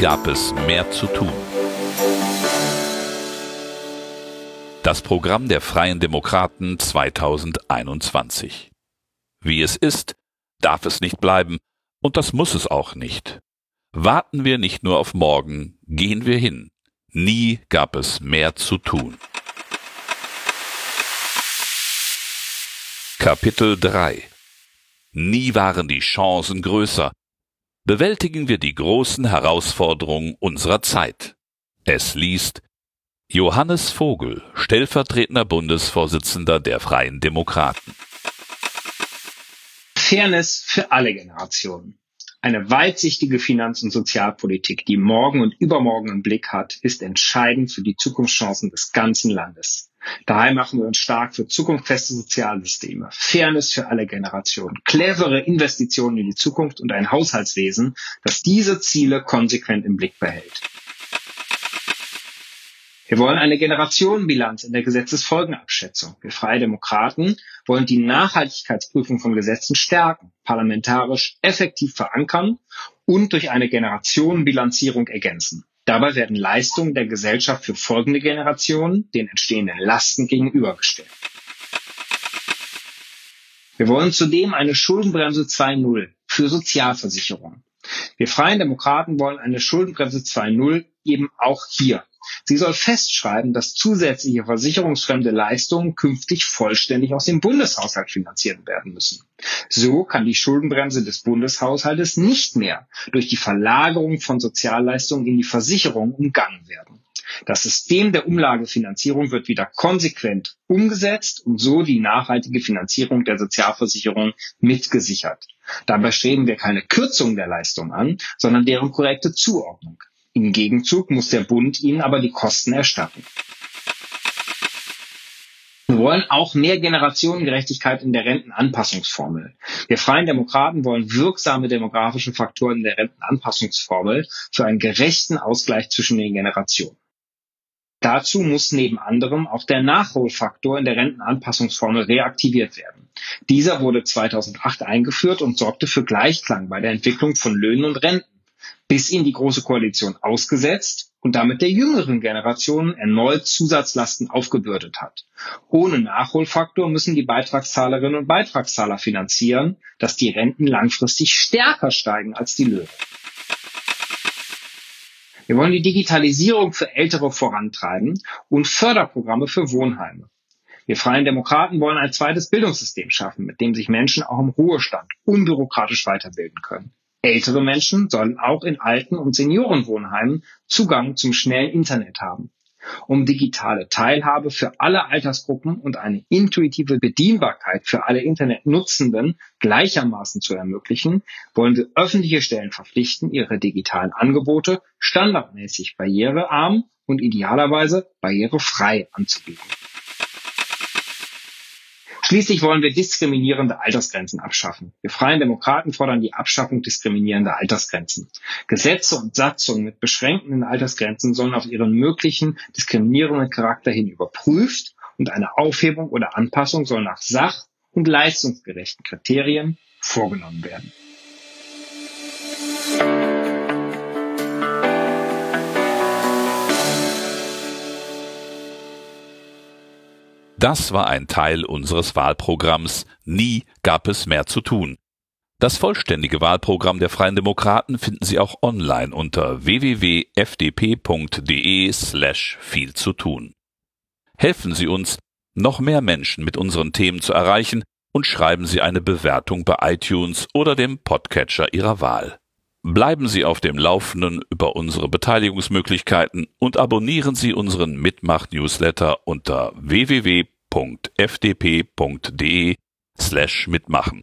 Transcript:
Gab es mehr zu tun. Das Programm der Freien Demokraten 2021. Wie es ist, darf es nicht bleiben, und das muss es auch nicht. Warten wir nicht nur auf morgen, gehen wir hin. Nie gab es mehr zu tun. Kapitel 3 Nie waren die Chancen größer. Bewältigen wir die großen Herausforderungen unserer Zeit. Es liest Johannes Vogel, stellvertretender Bundesvorsitzender der Freien Demokraten. Fairness für alle Generationen. Eine weitsichtige Finanz- und Sozialpolitik, die morgen und übermorgen im Blick hat, ist entscheidend für die Zukunftschancen des ganzen Landes. Daher machen wir uns stark für zukunftsfeste Sozialsysteme, Fairness für alle Generationen, clevere Investitionen in die Zukunft und ein Haushaltswesen, das diese Ziele konsequent im Blick behält. Wir wollen eine Generationenbilanz in der Gesetzesfolgenabschätzung. Wir Freie Demokraten wollen die Nachhaltigkeitsprüfung von Gesetzen stärken, parlamentarisch effektiv verankern und durch eine Generationenbilanzierung ergänzen. Dabei werden Leistungen der Gesellschaft für folgende Generationen den entstehenden Lasten gegenübergestellt. Wir wollen zudem eine Schuldenbremse 2.0 für Sozialversicherungen. Wir Freien Demokraten wollen eine Schuldenbremse 2.0 eben auch hier Sie soll festschreiben, dass zusätzliche versicherungsfremde Leistungen künftig vollständig aus dem Bundeshaushalt finanziert werden müssen. So kann die Schuldenbremse des Bundeshaushaltes nicht mehr durch die Verlagerung von Sozialleistungen in die Versicherung umgangen werden. Das System der Umlagefinanzierung wird wieder konsequent umgesetzt und so die nachhaltige Finanzierung der Sozialversicherung mitgesichert. Dabei streben wir keine Kürzung der Leistung an, sondern deren korrekte Zuordnung. Im Gegenzug muss der Bund ihnen aber die Kosten erstatten. Wir wollen auch mehr Generationengerechtigkeit in der Rentenanpassungsformel. Wir Freien Demokraten wollen wirksame demografische Faktoren in der Rentenanpassungsformel für einen gerechten Ausgleich zwischen den Generationen. Dazu muss neben anderem auch der Nachholfaktor in der Rentenanpassungsformel reaktiviert werden. Dieser wurde 2008 eingeführt und sorgte für Gleichklang bei der Entwicklung von Löhnen und Renten bis ihn die Große Koalition ausgesetzt und damit der jüngeren Generation erneut Zusatzlasten aufgebürdet hat. Ohne Nachholfaktor müssen die Beitragszahlerinnen und Beitragszahler finanzieren, dass die Renten langfristig stärker steigen als die Löhne. Wir wollen die Digitalisierung für Ältere vorantreiben und Förderprogramme für Wohnheime. Wir Freien Demokraten wollen ein zweites Bildungssystem schaffen, mit dem sich Menschen auch im Ruhestand unbürokratisch weiterbilden können. Ältere Menschen sollen auch in Alten- und Seniorenwohnheimen Zugang zum schnellen Internet haben. Um digitale Teilhabe für alle Altersgruppen und eine intuitive Bedienbarkeit für alle Internetnutzenden gleichermaßen zu ermöglichen, wollen wir öffentliche Stellen verpflichten, ihre digitalen Angebote standardmäßig barrierearm und idealerweise barrierefrei anzubieten. Schließlich wollen wir diskriminierende Altersgrenzen abschaffen. Wir Freien Demokraten fordern die Abschaffung diskriminierender Altersgrenzen. Gesetze und Satzungen mit beschränkenden Altersgrenzen sollen auf ihren möglichen diskriminierenden Charakter hin überprüft und eine Aufhebung oder Anpassung soll nach sach- und leistungsgerechten Kriterien vorgenommen werden. Das war ein Teil unseres Wahlprogramms Nie gab es mehr zu tun. Das vollständige Wahlprogramm der Freien Demokraten finden Sie auch online unter www.fdp.de slash viel zu tun. Helfen Sie uns, noch mehr Menschen mit unseren Themen zu erreichen und schreiben Sie eine Bewertung bei iTunes oder dem Podcatcher Ihrer Wahl. Bleiben Sie auf dem Laufenden über unsere Beteiligungsmöglichkeiten und abonnieren Sie unseren Mitmach-Newsletter unter www.fdp.de slash mitmachen.